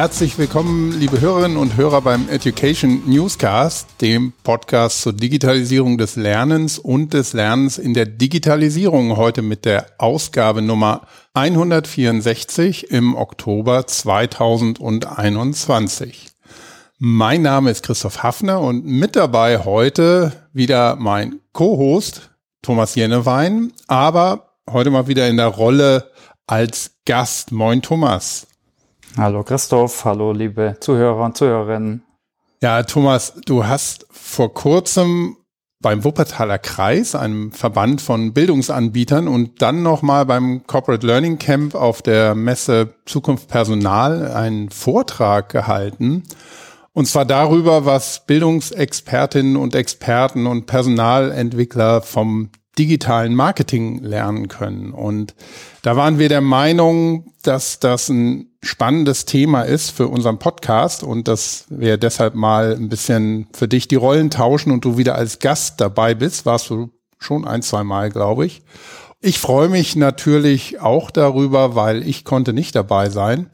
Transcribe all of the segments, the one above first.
Herzlich willkommen, liebe Hörerinnen und Hörer beim Education Newscast, dem Podcast zur Digitalisierung des Lernens und des Lernens in der Digitalisierung. Heute mit der Ausgabe Nummer 164 im Oktober 2021. Mein Name ist Christoph Hafner und mit dabei heute wieder mein Co-Host Thomas Jennewein, aber heute mal wieder in der Rolle als Gast. Moin Thomas. Hallo Christoph, hallo liebe Zuhörer und Zuhörerinnen. Ja, Thomas, du hast vor kurzem beim Wuppertaler Kreis, einem Verband von Bildungsanbietern und dann nochmal beim Corporate Learning Camp auf der Messe Zukunft Personal einen Vortrag gehalten. Und zwar darüber, was Bildungsexpertinnen und Experten und Personalentwickler vom digitalen Marketing lernen können. Und da waren wir der Meinung, dass das ein spannendes Thema ist für unseren Podcast und dass wir deshalb mal ein bisschen für dich die Rollen tauschen und du wieder als Gast dabei bist. Warst du schon ein, zwei Mal, glaube ich. Ich freue mich natürlich auch darüber, weil ich konnte nicht dabei sein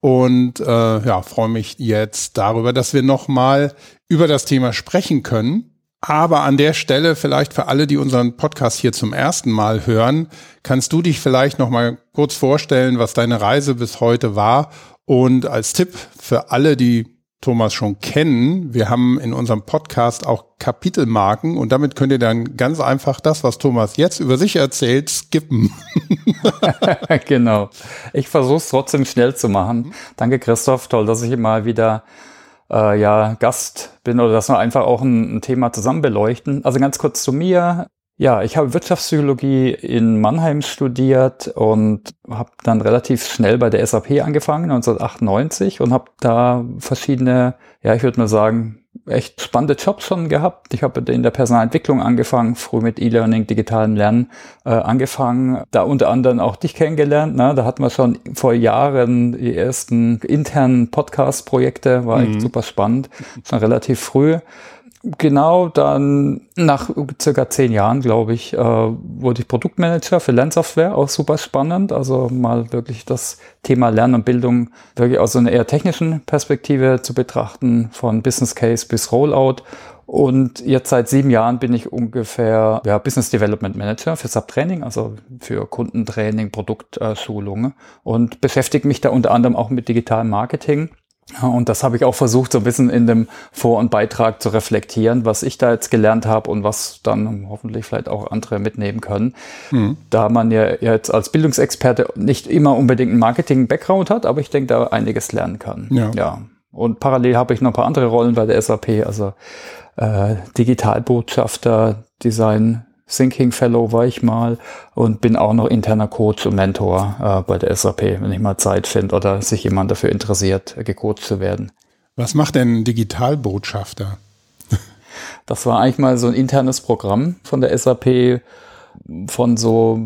und äh, ja, freue mich jetzt darüber, dass wir nochmal über das Thema sprechen können. Aber an der Stelle vielleicht für alle, die unseren Podcast hier zum ersten Mal hören, kannst du dich vielleicht noch mal kurz vorstellen, was deine Reise bis heute war und als Tipp für alle, die Thomas schon kennen, wir haben in unserem Podcast auch Kapitelmarken und damit könnt ihr dann ganz einfach das, was Thomas jetzt über sich erzählt, skippen. genau. Ich versuche es trotzdem schnell zu machen. Danke Christoph, toll, dass ich mal wieder äh, ja, Gast bin oder dass wir einfach auch ein, ein Thema zusammen beleuchten. Also ganz kurz zu mir. Ja, ich habe Wirtschaftspsychologie in Mannheim studiert und habe dann relativ schnell bei der SAP angefangen, 1998, und habe da verschiedene, ja, ich würde mal sagen, echt spannende Jobs schon gehabt. Ich habe in der Personalentwicklung angefangen, früh mit E-Learning, digitalem Lernen äh, angefangen, da unter anderem auch dich kennengelernt. Ne? Da hatten wir schon vor Jahren die ersten internen Podcast-Projekte, war mhm. echt super spannend, schon relativ früh. Genau, dann nach circa zehn Jahren, glaube ich, äh, wurde ich Produktmanager für Lernsoftware, auch super spannend. Also mal wirklich das Thema Lernen und Bildung wirklich aus einer eher technischen Perspektive zu betrachten, von Business Case bis Rollout. Und jetzt seit sieben Jahren bin ich ungefähr ja, Business Development Manager für Subtraining, also für Kundentraining, Produktschulungen und beschäftige mich da unter anderem auch mit digitalem Marketing und das habe ich auch versucht, so ein bisschen in dem Vor- und Beitrag zu reflektieren, was ich da jetzt gelernt habe und was dann hoffentlich vielleicht auch andere mitnehmen können. Mhm. Da man ja jetzt als Bildungsexperte nicht immer unbedingt einen Marketing-Background hat, aber ich denke, da einiges lernen kann. Ja. ja. Und parallel habe ich noch ein paar andere Rollen bei der SAP, also äh, Digitalbotschafter, Design Thinking Fellow war ich mal und bin auch noch interner Coach und Mentor äh, bei der SAP, wenn ich mal Zeit finde oder sich jemand dafür interessiert, gecoacht zu werden. Was macht denn Digitalbotschafter? Das war eigentlich mal so ein internes Programm von der SAP von so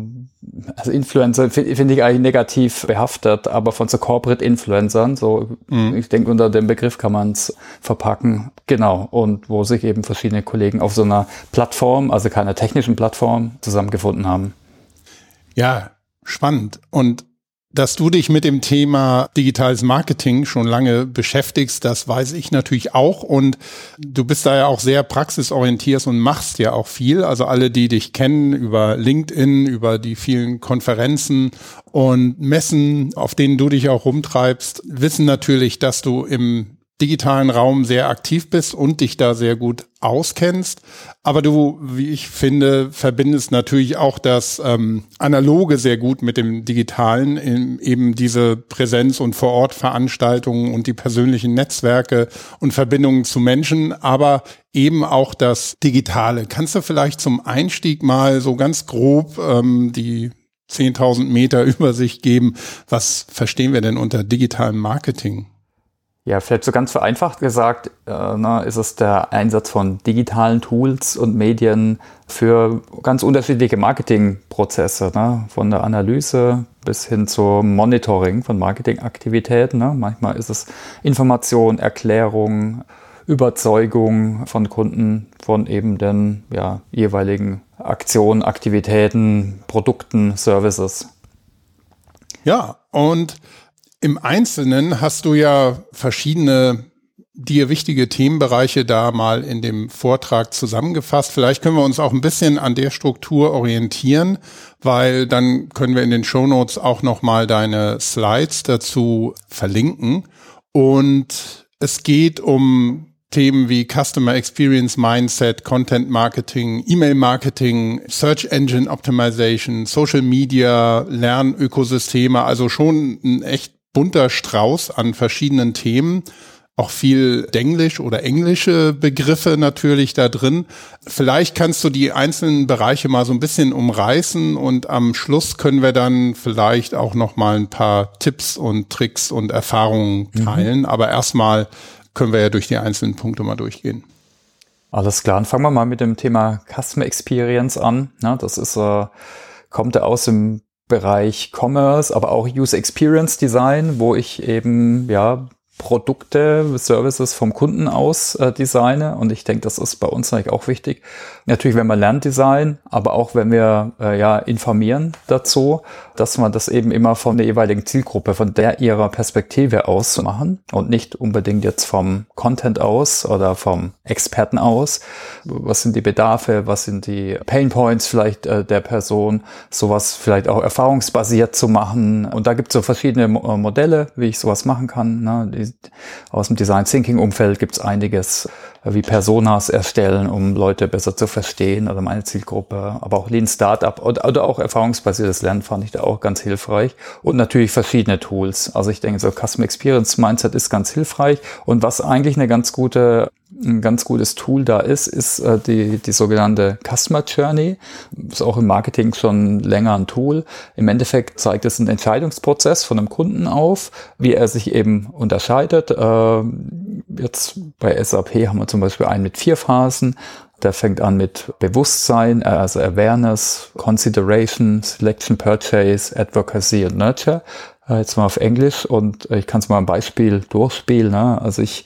also Influencer finde ich eigentlich negativ behaftet, aber von so Corporate Influencern, so mhm. ich denke unter dem Begriff kann man es verpacken, genau, und wo sich eben verschiedene Kollegen auf so einer Plattform, also keiner technischen Plattform, zusammengefunden haben. Ja, spannend. Und dass du dich mit dem Thema digitales Marketing schon lange beschäftigst, das weiß ich natürlich auch. Und du bist da ja auch sehr praxisorientiert und machst ja auch viel. Also alle, die dich kennen über LinkedIn, über die vielen Konferenzen und Messen, auf denen du dich auch rumtreibst, wissen natürlich, dass du im digitalen Raum sehr aktiv bist und dich da sehr gut auskennst. Aber du, wie ich finde, verbindest natürlich auch das ähm, Analoge sehr gut mit dem Digitalen, in, eben diese Präsenz und Vorortveranstaltungen und die persönlichen Netzwerke und Verbindungen zu Menschen, aber eben auch das Digitale. Kannst du vielleicht zum Einstieg mal so ganz grob ähm, die 10.000 Meter Übersicht geben? Was verstehen wir denn unter digitalem Marketing? Ja, vielleicht so ganz vereinfacht gesagt, äh, na, ist es der Einsatz von digitalen Tools und Medien für ganz unterschiedliche Marketingprozesse, ne? von der Analyse bis hin zum Monitoring von Marketingaktivitäten. Ne? Manchmal ist es Information, Erklärung, Überzeugung von Kunden von eben den ja, jeweiligen Aktionen, Aktivitäten, Produkten, Services. Ja, und Im Einzelnen hast du ja verschiedene dir wichtige Themenbereiche da mal in dem Vortrag zusammengefasst. Vielleicht können wir uns auch ein bisschen an der Struktur orientieren, weil dann können wir in den Show Notes auch noch mal deine Slides dazu verlinken. Und es geht um Themen wie Customer Experience Mindset, Content Marketing, E-Mail Marketing, Search Engine Optimization, Social Media, Lernökosysteme, also schon ein echt bunter Strauß an verschiedenen Themen auch viel Denglisch oder englische Begriffe natürlich da drin. Vielleicht kannst du die einzelnen Bereiche mal so ein bisschen umreißen und am Schluss können wir dann vielleicht auch noch mal ein paar Tipps und Tricks und Erfahrungen mhm. teilen. Mhm. Aber erstmal können wir ja durch die einzelnen Punkte mal durchgehen. Alles klar, dann fangen wir mal mit dem Thema Customer Experience an. Ja, das ist, äh, kommt aus dem Bereich Commerce, aber auch User Experience Design, wo ich eben ja Produkte, Services vom Kunden aus äh, designe. Und ich denke, das ist bei uns eigentlich auch wichtig. Natürlich, wenn wir Lerndesign, aber auch wenn wir äh, ja informieren dazu, dass man das eben immer von der jeweiligen Zielgruppe, von der ihrer Perspektive aus machen und nicht unbedingt jetzt vom Content aus oder vom Experten aus. Was sind die Bedarfe? Was sind die Pain Points vielleicht äh, der Person? Sowas vielleicht auch erfahrungsbasiert zu machen. Und da gibt es so verschiedene Mo Modelle, wie ich sowas machen kann. Ne? Aus dem Design Thinking Umfeld gibt es einiges, wie Personas erstellen, um Leute besser zu verstehen oder meine Zielgruppe, aber auch Lean Startup oder, auch erfahrungsbasiertes Lernen fand ich da auch ganz hilfreich und natürlich verschiedene Tools. Also ich denke, so Customer Experience Mindset ist ganz hilfreich und was eigentlich eine ganz gute ein ganz gutes Tool da ist, ist äh, die, die sogenannte Customer Journey. Ist auch im Marketing schon länger ein Tool. Im Endeffekt zeigt es einen Entscheidungsprozess von einem Kunden auf, wie er sich eben unterscheidet. Äh, jetzt bei SAP haben wir zum Beispiel einen mit vier Phasen. Der fängt an mit Bewusstsein, äh, also Awareness, Consideration, Selection, Purchase, Advocacy und Nurture. Äh, jetzt mal auf Englisch und ich kann es mal ein Beispiel durchspielen. Ne? Also ich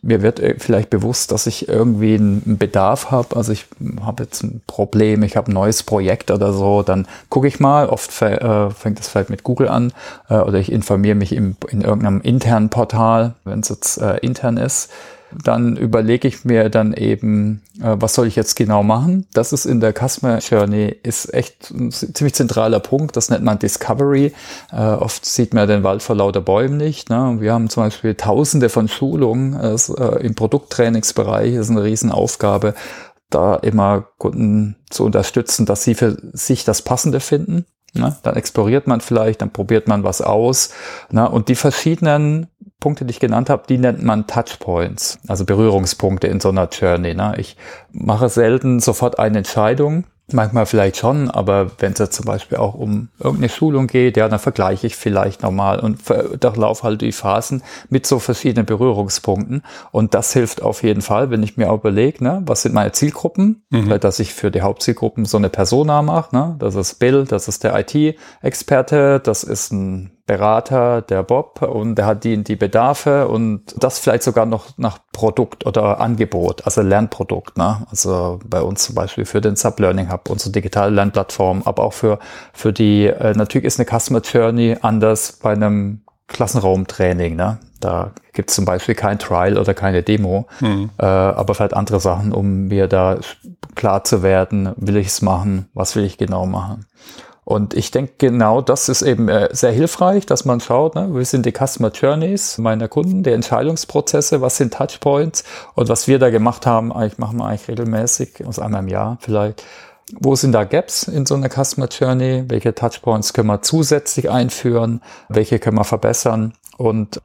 mir wird äh, vielleicht bewusst, dass ich irgendwie einen Bedarf habe. Also ich habe jetzt ein Problem, ich habe ein neues Projekt oder so, dann gucke ich mal. Oft äh, fängt es vielleicht mit Google an äh, oder ich informiere mich in irgendeinem internen Portal, wenn es jetzt äh, intern ist dann überlege ich mir dann eben, äh, was soll ich jetzt genau machen. Das ist in der Customer Journey ist echt ein ziemlich zentraler Punkt. Das nennt man Discovery. Äh, oft sieht man den Wald vor lauter Bäumen nicht. Ne? Wir haben zum Beispiel Tausende von Schulungen äh, im Produkttrainingsbereich. Das ist eine Riesenaufgabe, da immer Kunden zu unterstützen, dass sie für sich das Passende finden. Ne? Dann exploriert man vielleicht, dann probiert man was aus. Ne? Und die verschiedenen Punkte, die ich genannt habe, die nennt man Touchpoints, also Berührungspunkte in so einer Journey. Ne? Ich mache selten sofort eine Entscheidung, Manchmal vielleicht schon, aber wenn es jetzt zum Beispiel auch um irgendeine Schulung geht, ja, dann vergleiche ich vielleicht nochmal und durchlaufe halt die Phasen mit so verschiedenen Berührungspunkten. Und das hilft auf jeden Fall, wenn ich mir auch überlege, ne, was sind meine Zielgruppen, mhm. dass ich für die Hauptzielgruppen so eine Persona mache, ne, das ist Bill, das ist der IT-Experte, das ist ein Berater, der Bob, und der hat die, die Bedarfe und das vielleicht sogar noch nach Produkt oder Angebot, also Lernprodukt. Ne? Also bei uns zum Beispiel für den Sublearning Hub, unsere digitale Lernplattform, aber auch für, für die, äh, natürlich ist eine Customer Journey anders bei einem Klassenraumtraining. Ne? Da gibt es zum Beispiel kein Trial oder keine Demo, mhm. äh, aber vielleicht andere Sachen, um mir da klar zu werden, will ich es machen, was will ich genau machen. Und ich denke, genau das ist eben äh, sehr hilfreich, dass man schaut, ne, wie sind die Customer Journeys meiner Kunden, die Entscheidungsprozesse, was sind Touchpoints und was wir da gemacht haben, eigentlich machen wir eigentlich regelmäßig, aus einmal im Jahr vielleicht. Wo sind da Gaps in so einer Customer Journey? Welche Touchpoints können wir zusätzlich einführen? Welche können wir verbessern? Und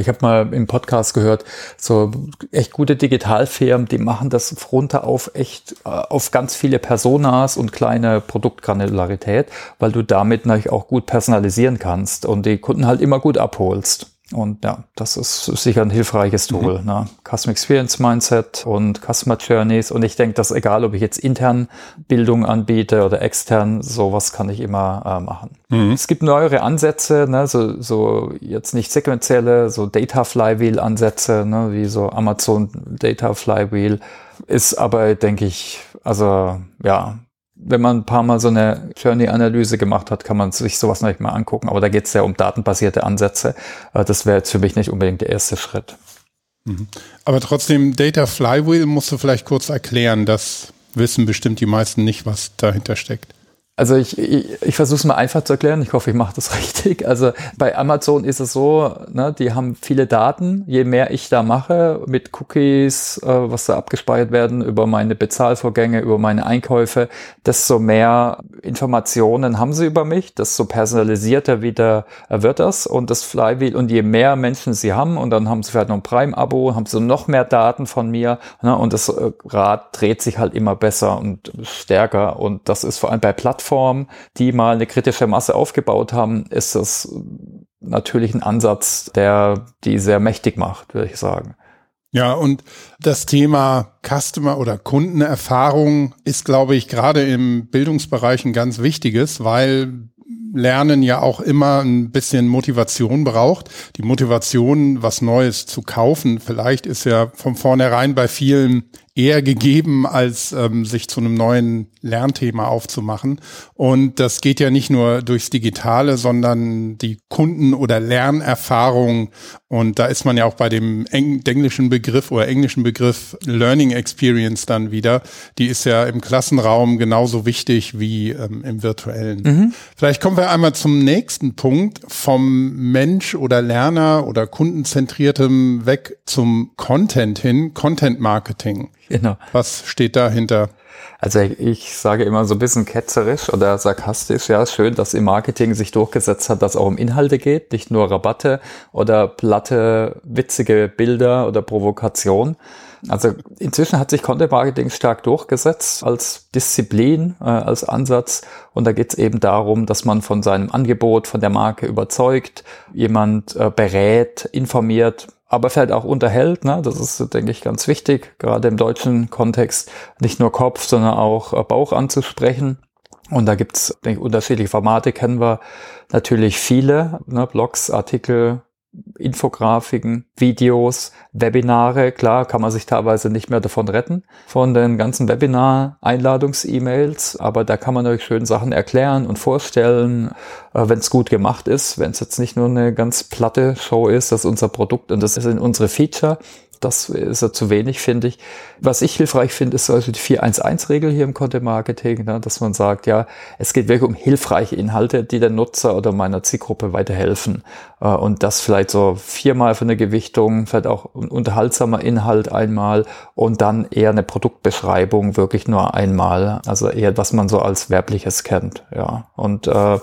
ich habe mal im Podcast gehört, so echt gute Digitalfirmen, die machen das runter auf echt äh, auf ganz viele Personas und kleine Produktgranularität, weil du damit natürlich auch gut personalisieren kannst und die Kunden halt immer gut abholst. Und ja, das ist sicher ein hilfreiches mhm. Tool. Mhm. Ne? Customer Experience Mindset und Customer Journeys. Und ich denke, dass egal, ob ich jetzt intern Bildung anbiete oder extern, sowas kann ich immer äh, machen. Mhm. Es gibt neuere Ansätze, ne? so, so jetzt nicht sequenzielle, so Data Flywheel Ansätze, ne? wie so Amazon Data Flywheel. Ist aber, denke ich, also ja, wenn man ein paar Mal so eine Journey-Analyse gemacht hat, kann man sich sowas noch nicht mal angucken. Aber da geht es ja um datenbasierte Ansätze. Äh, das wäre jetzt für mich nicht unbedingt der erste Schritt. Mhm. Aber trotzdem, Data Flywheel musst du vielleicht kurz erklären. Das wissen bestimmt die meisten nicht, was dahinter steckt. Also ich, ich, ich versuche es mal einfach zu erklären. Ich hoffe, ich mache das richtig. Also bei Amazon ist es so, ne, die haben viele Daten. Je mehr ich da mache mit Cookies, äh, was da abgespeichert werden über meine Bezahlvorgänge, über meine Einkäufe, desto mehr Informationen haben sie über mich, desto personalisierter wieder wird das und das Flywheel. Und je mehr Menschen sie haben und dann haben sie vielleicht noch ein Prime-Abo, haben sie noch mehr Daten von mir ne, und das äh, Rad dreht sich halt immer besser und stärker. Und das ist vor allem bei Plattformen Plattform, die mal eine kritische Masse aufgebaut haben, ist das natürlich ein Ansatz, der die sehr mächtig macht, würde ich sagen. Ja, und das Thema Customer oder Kundenerfahrung ist, glaube ich, gerade im Bildungsbereich ein ganz wichtiges, weil Lernen ja auch immer ein bisschen Motivation braucht. Die Motivation, was Neues zu kaufen, vielleicht ist ja von vornherein bei vielen eher gegeben, als ähm, sich zu einem neuen Lernthema aufzumachen. Und das geht ja nicht nur durchs Digitale, sondern die Kunden- oder Lernerfahrung. Und da ist man ja auch bei dem englischen Begriff oder englischen Begriff Learning Experience dann wieder. Die ist ja im Klassenraum genauso wichtig wie ähm, im virtuellen. Mhm. Vielleicht kommen wir einmal zum nächsten Punkt vom Mensch oder Lerner oder kundenzentriertem weg zum Content hin, Content Marketing. Genau. Was steht dahinter? Also ich sage immer so ein bisschen ketzerisch oder sarkastisch, ja, schön, dass im Marketing sich durchgesetzt hat, dass auch um Inhalte geht, nicht nur Rabatte oder platte, witzige Bilder oder Provokation. Also inzwischen hat sich Content Marketing stark durchgesetzt als Disziplin, äh, als Ansatz. Und da geht es eben darum, dass man von seinem Angebot, von der Marke überzeugt, jemand äh, berät, informiert, aber vielleicht auch unterhält. Ne? Das ist, denke ich, ganz wichtig, gerade im deutschen Kontext, nicht nur Kopf, sondern auch äh, Bauch anzusprechen. Und da gibt's denke ich, unterschiedliche Formate, kennen wir natürlich viele, ne? Blogs, Artikel, Infografiken, Videos, Webinare. Klar, kann man sich teilweise nicht mehr davon retten, von den ganzen Webinar-Einladungs-E-Mails. Aber da kann man euch schön Sachen erklären und vorstellen, äh, wenn es gut gemacht ist, wenn es jetzt nicht nur eine ganz platte Show ist, das ist unser Produkt und das sind unsere Feature, das ist ja zu wenig, finde ich. Was ich hilfreich finde, ist also die 411-Regel hier im Content Marketing, ne, dass man sagt, ja, es geht wirklich um hilfreiche Inhalte, die der Nutzer oder meiner Zielgruppe weiterhelfen. Äh, und das vielleicht so viermal für eine Gewichtung, vielleicht auch ein unterhaltsamer Inhalt einmal und dann eher eine Produktbeschreibung wirklich nur einmal. Also eher, was man so als Werbliches kennt. Ja. Und äh,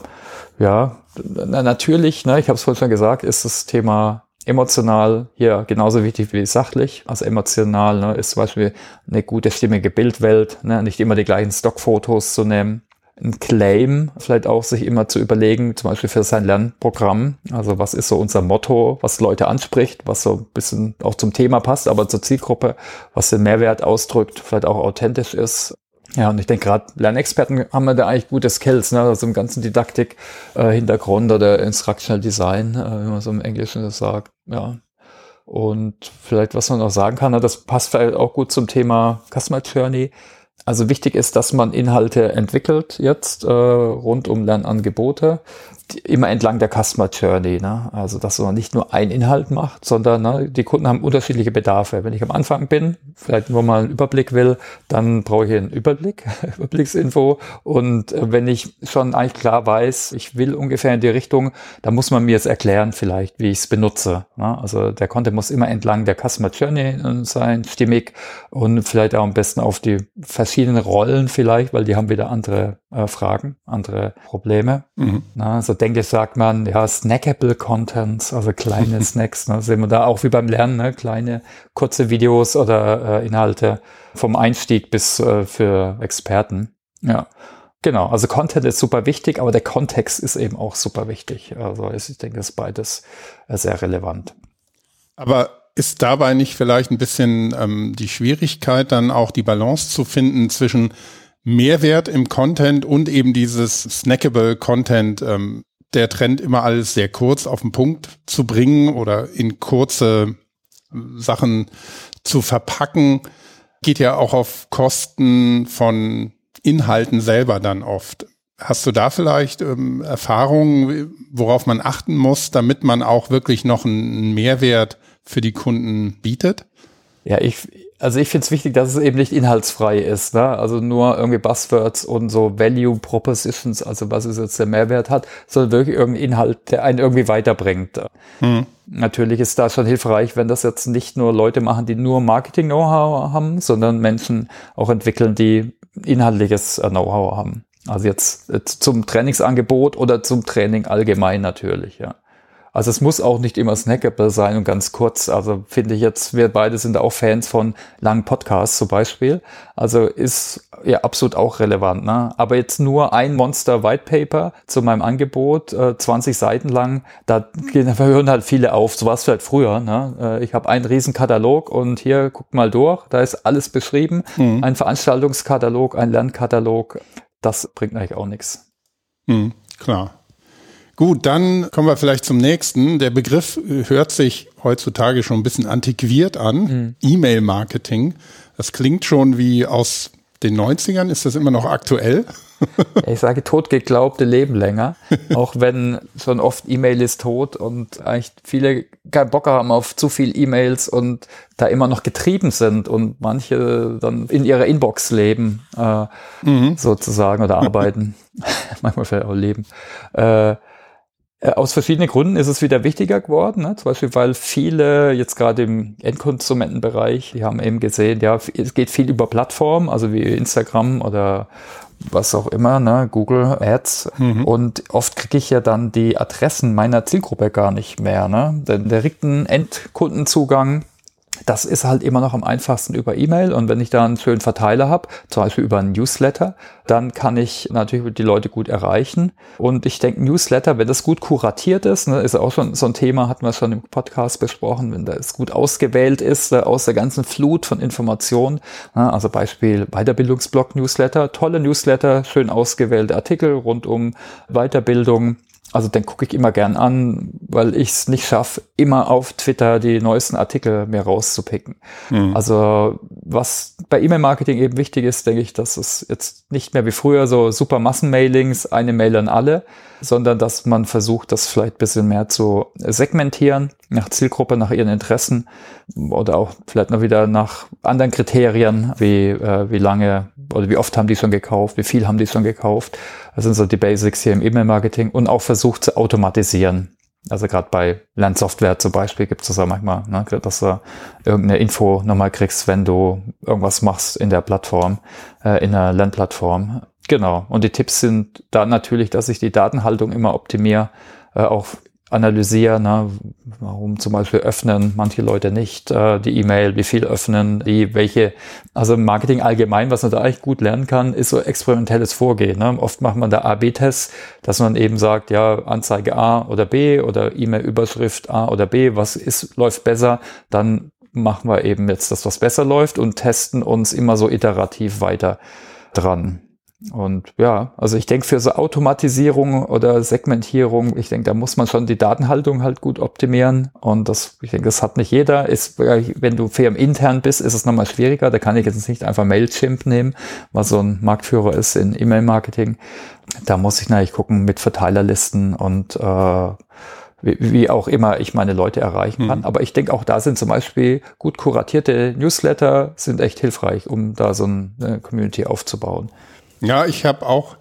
ja, natürlich, ne, ich habe es vorhin schon gesagt, ist das Thema emotional hier genauso wichtig wie sachlich. Also emotional ne, ist zum Beispiel eine gute, stimmige Bildwelt, ne, nicht immer die gleichen Stockfotos zu nehmen. Ein Claim vielleicht auch sich immer zu überlegen, zum Beispiel für sein Lernprogramm. Also was ist so unser Motto, was Leute anspricht, was so ein bisschen auch zum Thema passt, aber zur Zielgruppe, was den Mehrwert ausdrückt, vielleicht auch authentisch ist. Ja, und ich denke gerade, Lernexperten haben da eigentlich gute Skills, ne? also im ganzen Didaktik-Hintergrund äh, oder Instructional Design, äh, wie man so im Englischen das sagt. Ja. Und vielleicht, was man noch sagen kann, das passt vielleicht auch gut zum Thema Customer Journey. Also wichtig ist, dass man Inhalte entwickelt jetzt äh, rund um Lernangebote immer entlang der Customer Journey. Ne? Also, dass man nicht nur einen Inhalt macht, sondern ne, die Kunden haben unterschiedliche Bedarfe. Wenn ich am Anfang bin, vielleicht nur mal einen Überblick will, dann brauche ich einen Überblick, Überblicksinfo. Und äh, wenn ich schon eigentlich klar weiß, ich will ungefähr in die Richtung, dann muss man mir jetzt erklären vielleicht, wie ich es benutze. Ne? Also der Content muss immer entlang der Customer Journey äh, sein, stimmig und vielleicht auch am besten auf die verschiedenen Rollen vielleicht, weil die haben wieder andere äh, Fragen, andere Probleme. Mhm. Na, also denke ich, sagt man, ja, snackable Contents, also kleine Snacks, ne, sehen wir da auch wie beim Lernen, ne, kleine kurze Videos oder äh, Inhalte vom Einstieg bis äh, für Experten. Ja. Genau, also Content ist super wichtig, aber der Kontext ist eben auch super wichtig. Also ich denke, ist beides äh, sehr relevant. Aber ist dabei nicht vielleicht ein bisschen ähm, die Schwierigkeit, dann auch die Balance zu finden zwischen Mehrwert im Content und eben dieses snackable Content, ähm, der Trend immer alles sehr kurz auf den Punkt zu bringen oder in kurze Sachen zu verpacken, geht ja auch auf Kosten von Inhalten selber dann oft. Hast du da vielleicht ähm, Erfahrungen, worauf man achten muss, damit man auch wirklich noch einen Mehrwert für die Kunden bietet? Ja, ich, also ich finde es wichtig, dass es eben nicht inhaltsfrei ist. Ne? Also nur irgendwie Buzzwords und so Value Propositions, also was ist jetzt der Mehrwert hat, sondern wirklich irgendein Inhalt, der einen irgendwie weiterbringt. Hm. Natürlich ist da schon hilfreich, wenn das jetzt nicht nur Leute machen, die nur Marketing-Know-how haben, sondern Menschen auch entwickeln, die inhaltliches Know-how haben. Also jetzt, jetzt zum Trainingsangebot oder zum Training allgemein natürlich, ja. Also es muss auch nicht immer snackable sein und ganz kurz. Also finde ich jetzt, wir beide sind auch Fans von langen Podcasts zum Beispiel. Also ist ja absolut auch relevant. Ne? Aber jetzt nur ein Monster White Paper zu meinem Angebot, äh, 20 Seiten lang, da, hören halt viele auf. So war es vielleicht früher. Ne? Äh, ich habe einen riesen Katalog und hier guckt mal durch, da ist alles beschrieben. Mhm. Ein Veranstaltungskatalog, ein Lernkatalog das bringt eigentlich auch nichts. Hm, klar. Gut, dann kommen wir vielleicht zum nächsten. Der Begriff hört sich heutzutage schon ein bisschen antiquiert an. Mhm. E-Mail-Marketing. Das klingt schon wie aus den 90ern. Ist das immer noch aktuell? ich sage totgeglaubte leben länger, auch wenn schon oft E-Mail ist tot und eigentlich viele keinen Bock haben auf zu viel E-Mails und da immer noch getrieben sind und manche dann in ihrer Inbox leben, äh, mhm. sozusagen, oder arbeiten, manchmal vielleicht auch leben. Äh, äh, aus verschiedenen Gründen ist es wieder wichtiger geworden, ne? zum Beispiel, weil viele jetzt gerade im Endkonsumentenbereich, die haben eben gesehen, ja, es geht viel über Plattformen, also wie Instagram oder was auch immer, ne, Google Ads. Mhm. Und oft kriege ich ja dann die Adressen meiner Zielgruppe gar nicht mehr. Ne? Den direkten Endkundenzugang das ist halt immer noch am einfachsten über E-Mail. Und wenn ich da einen schönen Verteiler habe, zum Beispiel über ein Newsletter, dann kann ich natürlich die Leute gut erreichen. Und ich denke, Newsletter, wenn das gut kuratiert ist, ne, ist auch schon so ein Thema, hatten wir schon im Podcast besprochen, wenn das gut ausgewählt ist äh, aus der ganzen Flut von Informationen. Ne, also Beispiel Weiterbildungsblog Newsletter, tolle Newsletter, schön ausgewählte Artikel rund um Weiterbildung also den gucke ich immer gern an, weil ich es nicht schaffe, immer auf Twitter die neuesten Artikel mir rauszupicken. Mhm. Also was bei E-Mail-Marketing eben wichtig ist, denke ich, dass es jetzt nicht mehr wie früher so super Massenmailings, eine Mail an alle, sondern dass man versucht, das vielleicht bisschen mehr zu segmentieren, nach Zielgruppe, nach ihren Interessen oder auch vielleicht noch wieder nach anderen Kriterien, wie, äh, wie lange oder wie oft haben die schon gekauft, wie viel haben die schon gekauft. Das sind so die Basics hier im E-Mail-Marketing und auch versucht zu automatisieren. Also gerade bei Lernsoftware zum Beispiel gibt es das ja manchmal, ne, dass du irgendeine Info nochmal kriegst, wenn du irgendwas machst in der Plattform, äh, in der Lernplattform. Genau. Und die Tipps sind da natürlich, dass ich die Datenhaltung immer optimiere, äh, auch analysiere, ne, warum zum Beispiel öffnen manche Leute nicht äh, die E-Mail, wie viel öffnen die, welche, also Marketing allgemein, was man da eigentlich gut lernen kann, ist so experimentelles Vorgehen. Ne? Oft macht man da A-B-Tests, dass man eben sagt, ja, Anzeige A oder B oder E-Mail-Überschrift A oder B, was ist, läuft besser, dann machen wir eben jetzt das, was besser läuft und testen uns immer so iterativ weiter dran. Und ja, also ich denke für so Automatisierung oder Segmentierung, ich denke, da muss man schon die Datenhaltung halt gut optimieren. Und das, ich denke, das hat nicht jeder. Ist, wenn du firmenintern bist, ist es nochmal schwieriger. Da kann ich jetzt nicht einfach Mailchimp nehmen, was so ein Marktführer ist in E-Mail-Marketing. Da muss ich natürlich gucken mit Verteilerlisten und äh, wie, wie auch immer ich meine Leute erreichen kann. Mhm. Aber ich denke, auch da sind zum Beispiel gut kuratierte Newsletter sind echt hilfreich, um da so eine Community aufzubauen. Ja, ich habe auch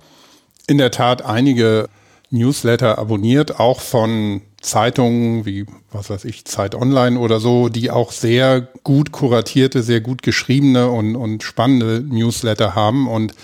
in der Tat einige Newsletter abonniert, auch von Zeitungen wie, was weiß ich, Zeit Online oder so, die auch sehr gut kuratierte, sehr gut geschriebene und, und spannende Newsletter haben. Und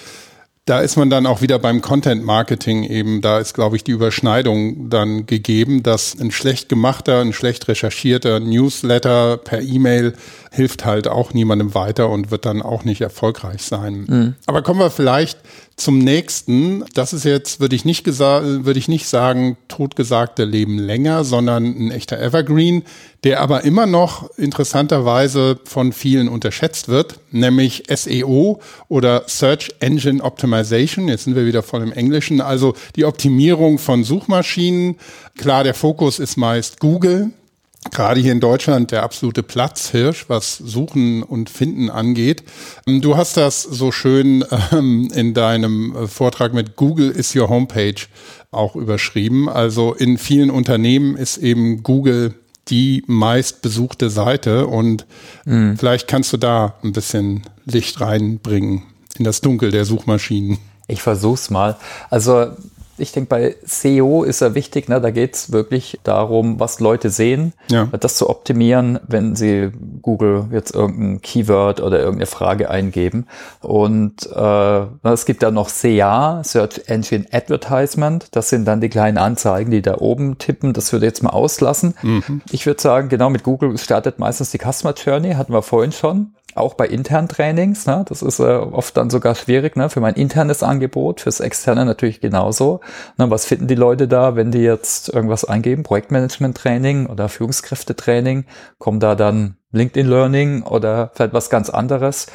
da ist man dann auch wieder beim Content Marketing eben, da ist, glaube ich, die Überschneidung dann gegeben, dass ein schlecht gemachter, ein schlecht recherchierter Newsletter per E-Mail hilft halt auch niemandem weiter und wird dann auch nicht erfolgreich sein. Mhm. Aber kommen wir vielleicht zum nächsten. Das ist jetzt, würde ich nicht würde ich nicht sagen, totgesagte leben länger, sondern ein echter Evergreen, der aber immer noch interessanterweise von vielen unterschätzt wird, nämlich SEO oder Search Engine Optimization. Jetzt sind wir wieder voll im Englischen. Also die Optimierung von Suchmaschinen. Klar, der Fokus ist meist Google. Gerade hier in Deutschland der absolute Platzhirsch, was Suchen und Finden angeht. Ähm, du hast das so schön ähm, in deinem äh, Vortrag mit Google is your Homepage auch überschrieben. Also in vielen Unternehmen ist eben Google die meistbesuchte Seite und mhm. vielleicht kannst du da ein bisschen Licht reinbringen in das Dunkel der Suchmaschinen. Ich versuch's mal. Also ich denke, bei SEO ist ja wichtig, ne, da geht es wirklich darum, was Leute sehen, ja. das zu optimieren, wenn sie Google jetzt irgendein Keyword oder irgendeine Frage eingeben. Und äh, es gibt ja noch SEA, Search Engine Advertisement, das sind dann die kleinen Anzeigen, die da oben tippen. Das würde ich jetzt mal auslassen. Mhm. Ich würde sagen, genau mit Google startet meistens die Customer Journey, hatten wir vorhin schon auch bei internen Trainings, ne, das ist äh, oft dann sogar schwierig, ne, für mein internes Angebot, fürs externe natürlich genauso. Ne, was finden die Leute da, wenn die jetzt irgendwas eingeben, Projektmanagement-Training oder Führungskräftetraining, kommen da dann LinkedIn Learning oder vielleicht was ganz anderes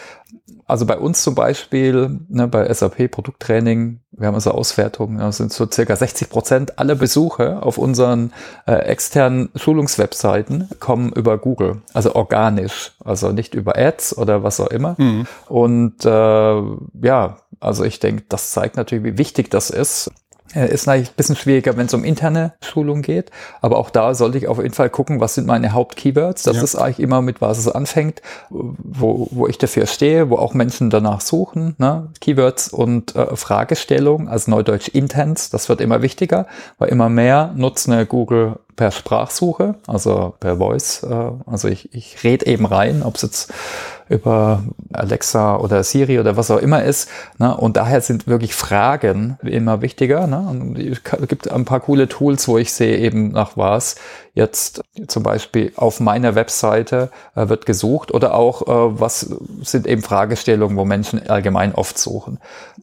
also bei uns zum Beispiel, ne, bei SAP Produkttraining, wir haben also Auswertungen, das sind so circa 60 Prozent aller Besuche auf unseren äh, externen Schulungswebseiten kommen über Google, also organisch, also nicht über Ads oder was auch immer. Mhm. Und äh, ja, also ich denke, das zeigt natürlich, wie wichtig das ist, ist natürlich ein bisschen schwieriger, wenn es um interne Schulung geht. Aber auch da sollte ich auf jeden Fall gucken, was sind meine Hauptkeywords. Das ja. ist eigentlich immer mit was es anfängt, wo, wo ich dafür stehe, wo auch Menschen danach suchen. Ne? Keywords und äh, Fragestellung, also Neudeutsch Intents, das wird immer wichtiger, weil immer mehr nutzen eine Google per Sprachsuche, also per Voice. Äh, also ich, ich rede eben rein, ob es jetzt über Alexa oder Siri oder was auch immer ist. Ne? Und daher sind wirklich Fragen immer wichtiger. Ne? Und es gibt ein paar coole Tools, wo ich sehe eben nach was jetzt zum Beispiel auf meiner Webseite äh, wird gesucht oder auch äh, was sind eben Fragestellungen, wo Menschen allgemein oft suchen.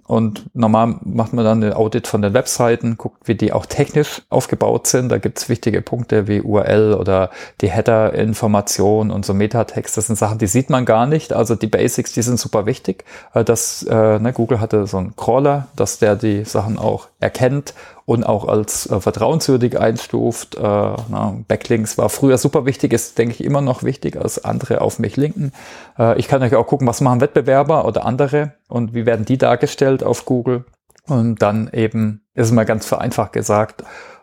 Und normal macht man dann den Audit von den Webseiten, guckt, wie die auch technisch aufgebaut sind. Da gibt's wichtige Punkte wie URL oder die Header-Information und so Metatext. Das sind Sachen, die sieht man gar nicht. Also die Basics, die sind super wichtig. Äh, das, äh, ne, Google hatte so einen Crawler, dass der die Sachen auch erkennt und auch als äh, vertrauenswürdig einstuft. Äh, na, Backlinks war früher super wichtig, ist, denke ich, immer noch wichtig, als andere auf mich linken. Äh, ich kann euch auch gucken, was machen Wettbewerber oder andere und wie werden die dargestellt auf Google. Und dann eben, ist mal ganz vereinfacht gesagt,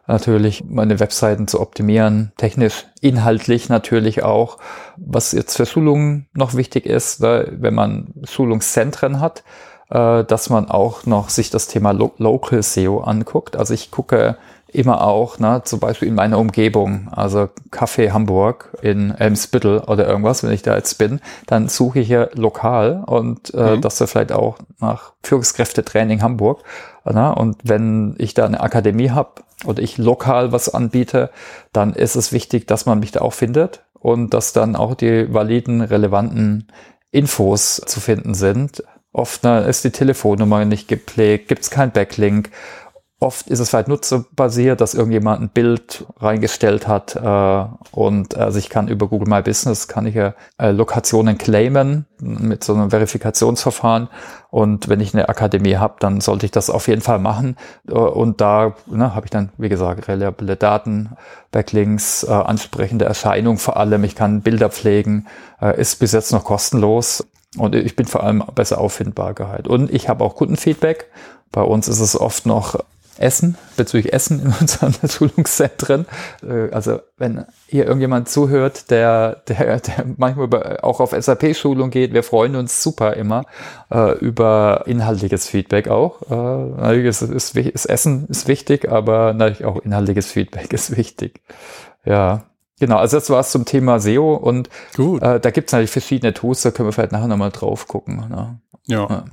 natürlich meine Webseiten zu optimieren, technisch, inhaltlich natürlich auch. Was jetzt für Schulungen noch wichtig ist, wenn man Schulungszentren hat, äh, dass man auch noch sich das Thema Lo Local SEO anguckt. Also ich gucke immer auch, ne, zum Beispiel in meiner Umgebung, also Café Hamburg in Elmsbüttel oder irgendwas, wenn ich da jetzt bin, dann suche ich hier lokal und äh, mhm. das ja vielleicht auch nach Führungskräftetraining Hamburg. Ne, und wenn ich da eine Akademie habe oder ich lokal was anbiete, dann ist es wichtig, dass man mich da auch findet und dass dann auch die validen, relevanten Infos zu finden sind. Oft ne, ist die Telefonnummer nicht gepflegt, gibt es keinen Backlink. Oft ist es vielleicht nutzerbasiert, dass irgendjemand ein Bild reingestellt hat äh, und also ich kann über Google My Business kann ich ja äh, Lokationen claimen mit so einem Verifikationsverfahren und wenn ich eine Akademie habe, dann sollte ich das auf jeden Fall machen äh, und da ne, habe ich dann wie gesagt reliable Daten, Backlinks, äh, ansprechende Erscheinung vor allem. Ich kann Bilder pflegen, äh, ist bis jetzt noch kostenlos und ich bin vor allem besser auffindbar gehalten. Und ich habe auch Kundenfeedback. Bei uns ist es oft noch Essen, bezüglich Essen in unseren Schulungszentren. Äh, also wenn hier irgendjemand zuhört, der, der, der manchmal auch auf SAP-Schulung geht, wir freuen uns super immer äh, über inhaltliches Feedback auch. Äh, natürlich ist, ist, ist Essen ist wichtig, aber natürlich auch inhaltliches Feedback ist wichtig. Ja. Genau, also das war es zum Thema SEO und Gut. Äh, da gibt es natürlich verschiedene Tools, da können wir vielleicht nachher nochmal drauf gucken. Ne? Ja. ja.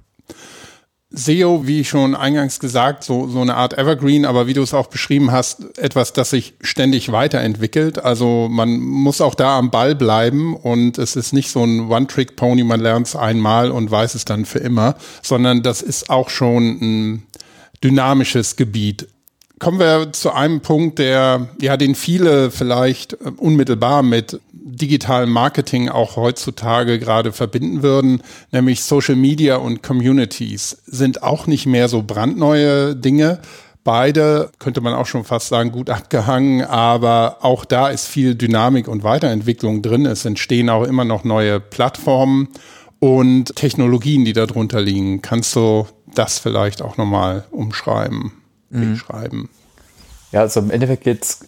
SEO, wie schon eingangs gesagt, so, so eine Art Evergreen, aber wie du es auch beschrieben hast, etwas, das sich ständig weiterentwickelt. Also man muss auch da am Ball bleiben und es ist nicht so ein One-Trick-Pony, man lernt es einmal und weiß es dann für immer, sondern das ist auch schon ein dynamisches Gebiet. Kommen wir zu einem Punkt, der, ja, den viele vielleicht äh, unmittelbar mit digitalem Marketing auch heutzutage gerade verbinden würden, nämlich Social Media und Communities sind auch nicht mehr so brandneue Dinge. beide, könnte man auch schon fast sagen, gut abgehangen, aber auch da ist viel Dynamik und Weiterentwicklung drin. Es entstehen auch immer noch neue Plattformen und Technologien, die darunter liegen. Kannst du das vielleicht auch nochmal umschreiben, mhm. Ja, also im Endeffekt geht es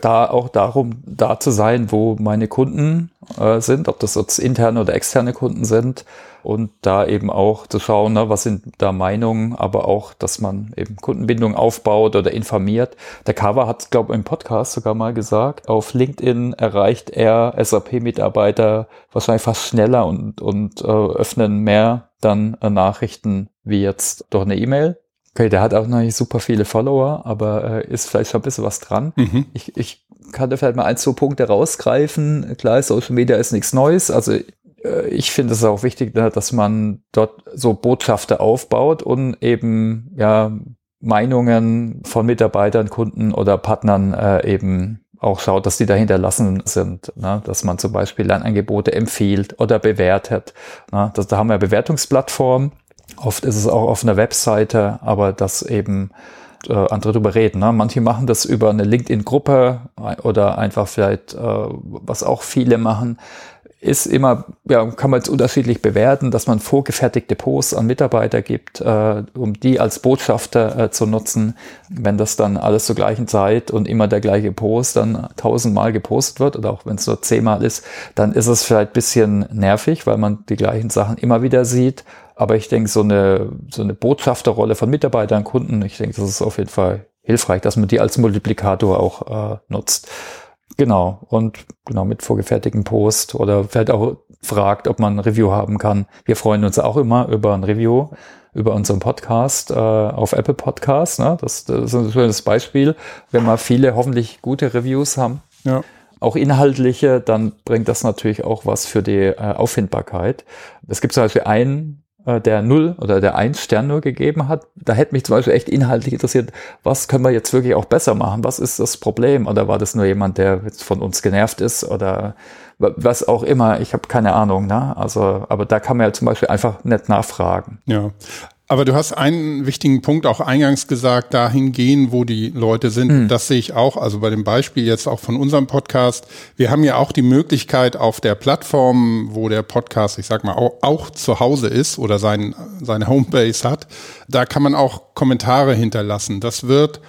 da auch darum, da zu sein, wo meine Kunden äh, sind, ob das jetzt interne oder externe Kunden sind und da eben auch zu schauen, ne, was sind da Meinungen, aber auch, dass man eben Kundenbindung aufbaut oder informiert. Der Cover hat, glaube ich, im Podcast sogar mal gesagt, auf LinkedIn erreicht er SAP-Mitarbeiter wahrscheinlich fast schneller und, und äh, öffnen mehr dann äh, Nachrichten wie jetzt durch eine E-Mail. Okay, der hat auch noch nicht super viele Follower, aber äh, ist vielleicht schon ein bisschen was dran. Mhm. Ich, ich kann da vielleicht mal ein, zwei Punkte rausgreifen. Klar, Social Media ist nichts Neues. Also äh, ich finde es auch wichtig, ne, dass man dort so Botschafter aufbaut und eben ja Meinungen von Mitarbeitern, Kunden oder Partnern äh, eben auch schaut, dass die da hinterlassen sind, ne? dass man zum Beispiel Lernangebote empfiehlt oder bewertet. Ne? Das, da haben wir Bewertungsplattformen Oft ist es auch auf einer Webseite, aber dass eben äh, andere darüber reden. Ne? Manche machen das über eine LinkedIn-Gruppe oder einfach vielleicht, äh, was auch viele machen, ist immer, ja, kann man jetzt unterschiedlich bewerten, dass man vorgefertigte Posts an Mitarbeiter gibt, äh, um die als Botschafter äh, zu nutzen. Wenn das dann alles zur gleichen Zeit und immer der gleiche Post dann tausendmal gepostet wird oder auch wenn es nur zehnmal ist, dann ist es vielleicht bisschen nervig, weil man die gleichen Sachen immer wieder sieht aber ich denke, so eine, so eine Botschafterrolle von Mitarbeitern, Kunden, ich denke, das ist auf jeden Fall hilfreich, dass man die als Multiplikator auch äh, nutzt. Genau. Und genau mit vorgefertigten Post oder vielleicht auch fragt, ob man ein Review haben kann. Wir freuen uns auch immer über ein Review über unseren Podcast äh, auf Apple Podcasts. Ne? Das, das ist ein schönes Beispiel. Wenn wir viele hoffentlich gute Reviews haben, ja. auch inhaltliche, dann bringt das natürlich auch was für die äh, Auffindbarkeit. Es gibt zum Beispiel einen der Null oder der Eins Stern nur gegeben hat. Da hätte mich zum Beispiel echt inhaltlich interessiert, was können wir jetzt wirklich auch besser machen? Was ist das Problem? Oder war das nur jemand, der jetzt von uns genervt ist oder was auch immer? Ich habe keine Ahnung. Ne? Also, aber da kann man ja zum Beispiel einfach nett nachfragen. Ja, aber du hast einen wichtigen Punkt auch eingangs gesagt, dahin gehen, wo die Leute sind. Mhm. Das sehe ich auch, also bei dem Beispiel jetzt auch von unserem Podcast. Wir haben ja auch die Möglichkeit auf der Plattform, wo der Podcast, ich sag mal, auch, auch zu Hause ist oder sein, seine Homebase hat, da kann man auch Kommentare hinterlassen. Das wird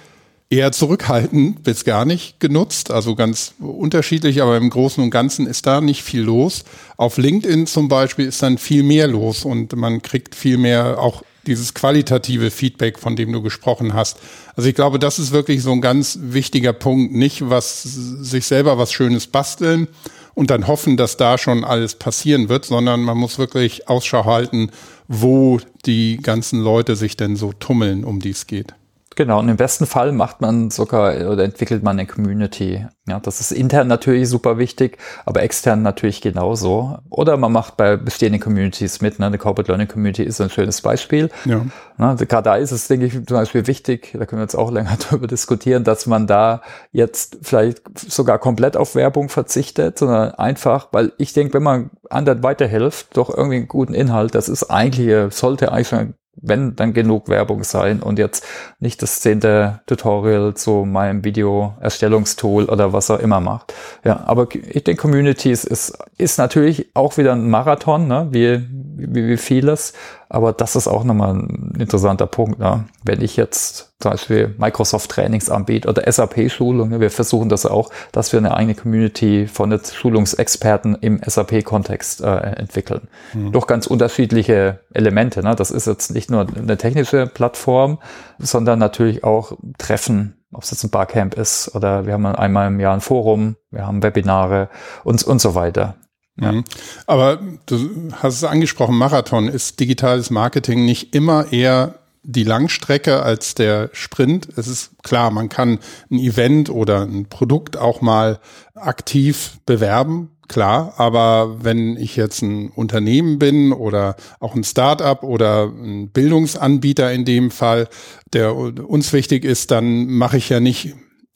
eher zurückhaltend bis gar nicht genutzt, also ganz unterschiedlich, aber im Großen und Ganzen ist da nicht viel los. Auf LinkedIn zum Beispiel ist dann viel mehr los und man kriegt viel mehr auch dieses qualitative Feedback, von dem du gesprochen hast. Also ich glaube, das ist wirklich so ein ganz wichtiger Punkt. Nicht was sich selber was Schönes basteln und dann hoffen, dass da schon alles passieren wird, sondern man muss wirklich Ausschau halten, wo die ganzen Leute sich denn so tummeln, um die es geht. Genau, und im besten Fall macht man sogar oder entwickelt man eine Community. Ja, das ist intern natürlich super wichtig, aber extern natürlich genauso. Oder man macht bei bestehenden Communities mit. Ne? Eine Corporate Learning Community ist ein schönes Beispiel. Ja. Ne? Gerade da ist es, denke ich, zum Beispiel wichtig, da können wir jetzt auch länger darüber diskutieren, dass man da jetzt vielleicht sogar komplett auf Werbung verzichtet, sondern einfach, weil ich denke, wenn man anderen weiterhilft, doch irgendwie einen guten Inhalt, das ist eigentlich, sollte eigentlich schon wenn dann genug Werbung sein und jetzt nicht das zehnte Tutorial zu meinem Video-Erstellungstool oder was auch immer macht. Ja, aber ich denke, Communities ist, ist natürlich auch wieder ein Marathon, ne? wie, wie, wie vieles. Aber das ist auch nochmal ein interessanter Punkt. Ne? Wenn ich jetzt zum Beispiel Microsoft Trainings anbiete oder SAP-Schulungen, ne? wir versuchen das auch, dass wir eine eigene Community von Schulungsexperten im SAP-Kontext äh, entwickeln. Mhm. Durch ganz unterschiedliche Elemente. Ne? Das ist jetzt nicht nur eine technische Plattform, sondern natürlich auch Treffen ob es jetzt ein Barcamp ist oder wir haben einmal im Jahr ein Forum, wir haben Webinare und, und so weiter. Ja. Mhm. Aber du hast es angesprochen, Marathon ist digitales Marketing nicht immer eher die Langstrecke als der Sprint. Es ist klar, man kann ein Event oder ein Produkt auch mal aktiv bewerben, klar. Aber wenn ich jetzt ein Unternehmen bin oder auch ein Startup oder ein Bildungsanbieter in dem Fall, der uns wichtig ist, dann mache ich ja nicht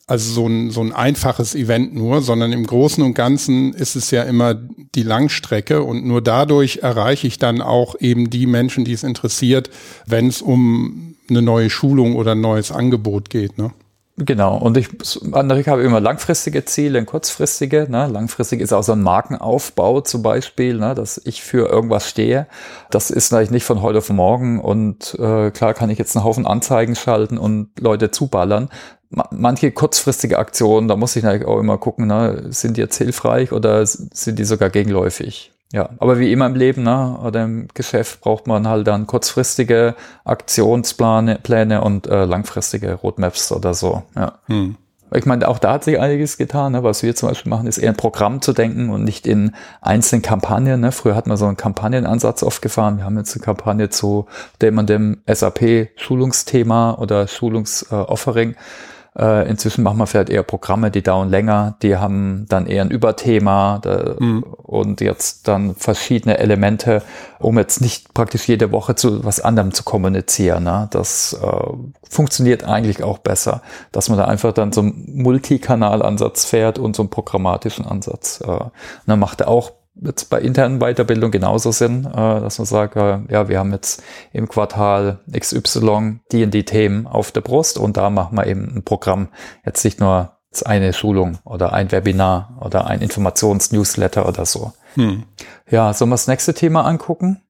also so ein, so ein einfaches Event nur, sondern im Großen und Ganzen ist es ja immer die Langstrecke und nur dadurch erreiche ich dann auch eben die Menschen, die es interessiert, wenn es um eine neue Schulung oder ein neues Angebot geht. Ne? Genau, und ich, Amerika habe immer langfristige Ziele und kurzfristige. Ne? Langfristig ist auch so ein Markenaufbau zum Beispiel, ne? dass ich für irgendwas stehe. Das ist natürlich nicht von heute auf morgen und äh, klar kann ich jetzt einen Haufen Anzeigen schalten und Leute zuballern. Manche kurzfristige Aktionen, da muss ich natürlich auch immer gucken, ne? sind die jetzt hilfreich oder sind die sogar gegenläufig? Ja, aber wie immer im Leben ne, oder im Geschäft braucht man halt dann kurzfristige Aktionspläne Pläne und äh, langfristige Roadmaps oder so. Ja. Hm. Ich meine, auch da hat sich einiges getan. Ne? Was wir zum Beispiel machen, ist eher ein Programm zu denken und nicht in einzelnen Kampagnen. Ne? Früher hat man so einen Kampagnenansatz oft gefahren. Wir haben jetzt eine Kampagne zu dem und dem SAP-Schulungsthema oder Schulungsoffering. Äh, äh, inzwischen machen wir vielleicht eher Programme, die dauern länger, die haben dann eher ein Überthema da, mhm. und jetzt dann verschiedene Elemente, um jetzt nicht praktisch jede Woche zu was anderem zu kommunizieren. Ne? Das äh, funktioniert eigentlich auch besser, dass man da einfach dann so einen Multikanalansatz fährt und so einen programmatischen Ansatz. Äh, dann macht er auch jetzt bei internen Weiterbildung genauso Sinn, äh, dass man sagt, äh, ja, wir haben jetzt im Quartal XY die und die Themen auf der Brust und da machen wir eben ein Programm. Jetzt nicht nur eine Schulung oder ein Webinar oder ein Informationsnewsletter oder so. Hm. Ja, sollen wir das nächste Thema angucken?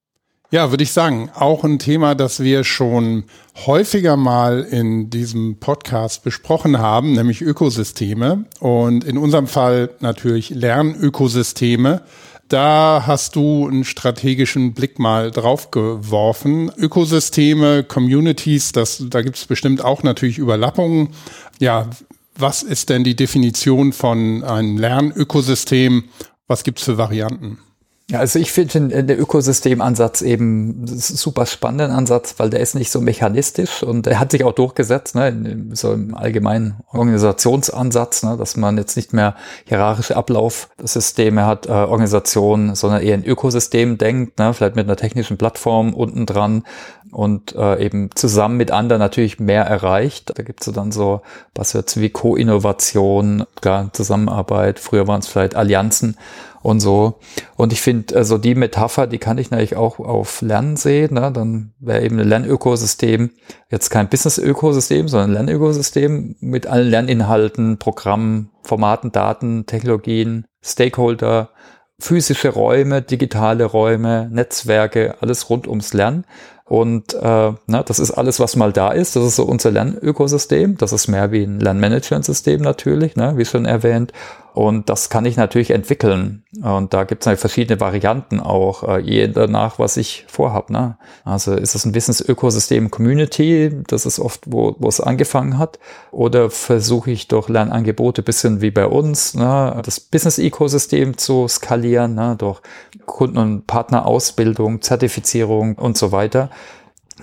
Ja, würde ich sagen, auch ein Thema, das wir schon häufiger mal in diesem Podcast besprochen haben, nämlich Ökosysteme und in unserem Fall natürlich Lernökosysteme. Da hast du einen strategischen Blick mal drauf geworfen. Ökosysteme, Communities, das, da gibt es bestimmt auch natürlich Überlappungen. Ja, was ist denn die Definition von einem Lernökosystem? Was gibt's für Varianten? Ja, also ich finde den, den Ökosystemansatz eben super spannenden Ansatz, weil der ist nicht so mechanistisch und er hat sich auch durchgesetzt, ne, so im allgemeinen Organisationsansatz, ne, dass man jetzt nicht mehr hierarchische Ablaufsysteme hat, äh, Organisationen, sondern eher ein Ökosystem denkt, ne, vielleicht mit einer technischen Plattform unten dran und äh, eben zusammen mit anderen natürlich mehr erreicht. Da gibt's so dann so was jetzt wie Co-Innovation, klar, Zusammenarbeit, früher waren es vielleicht Allianzen und so. Und ich finde, also die Metapher, die kann ich natürlich auch auf Lernen sehen. Ne? Dann wäre eben ein Lernökosystem jetzt kein Business-Ökosystem, sondern ein Lernökosystem mit allen Lerninhalten, Programmen, Formaten, Daten, Technologien, Stakeholder, physische Räume, digitale Räume, Netzwerke, alles rund ums Lernen. Und äh, na, das ist alles, was mal da ist. Das ist so unser Lernökosystem. Das ist mehr wie ein Lernmanagementsystem natürlich, ne, wie schon erwähnt. Und das kann ich natürlich entwickeln. Und da gibt es halt verschiedene Varianten auch, äh, je danach, was ich vorhab. Ne? Also ist es ein Wissensökosystem Community, das ist oft, wo, wo es angefangen hat. Oder versuche ich durch Lernangebote bisschen wie bei uns, ne, das Business-Ökosystem zu skalieren, ne, durch Kunden- und Partnerausbildung, Zertifizierung und so weiter.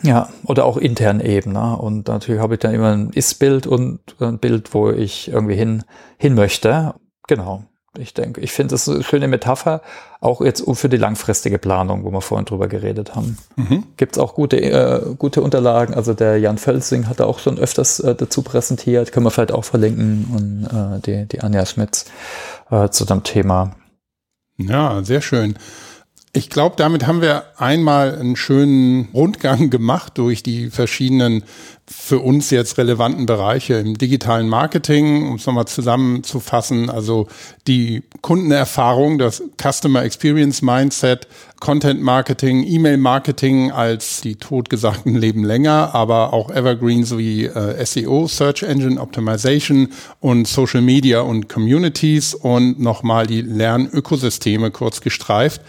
Ja, oder auch intern eben. Ne? Und natürlich habe ich dann immer ein Ist-Bild und ein Bild, wo ich irgendwie hin, hin möchte. Genau. Ich denke, ich finde das eine schöne Metapher, auch jetzt für die langfristige Planung, wo wir vorhin drüber geredet haben. Mhm. Gibt es auch gute, äh, gute Unterlagen. Also der Jan Völsing hat da auch schon öfters äh, dazu präsentiert, können wir vielleicht auch verlinken und äh, die, die Anja Schmitz äh, zu dem Thema. Ja, sehr schön. Ich glaube, damit haben wir einmal einen schönen Rundgang gemacht durch die verschiedenen für uns jetzt relevanten Bereiche im digitalen Marketing, um es nochmal zusammenzufassen, also die Kundenerfahrung, das Customer Experience Mindset, Content Marketing, E-Mail Marketing als die totgesagten leben länger, aber auch Evergreens wie äh, SEO, Search Engine Optimization und Social Media und Communities und nochmal die Lernökosysteme kurz gestreift.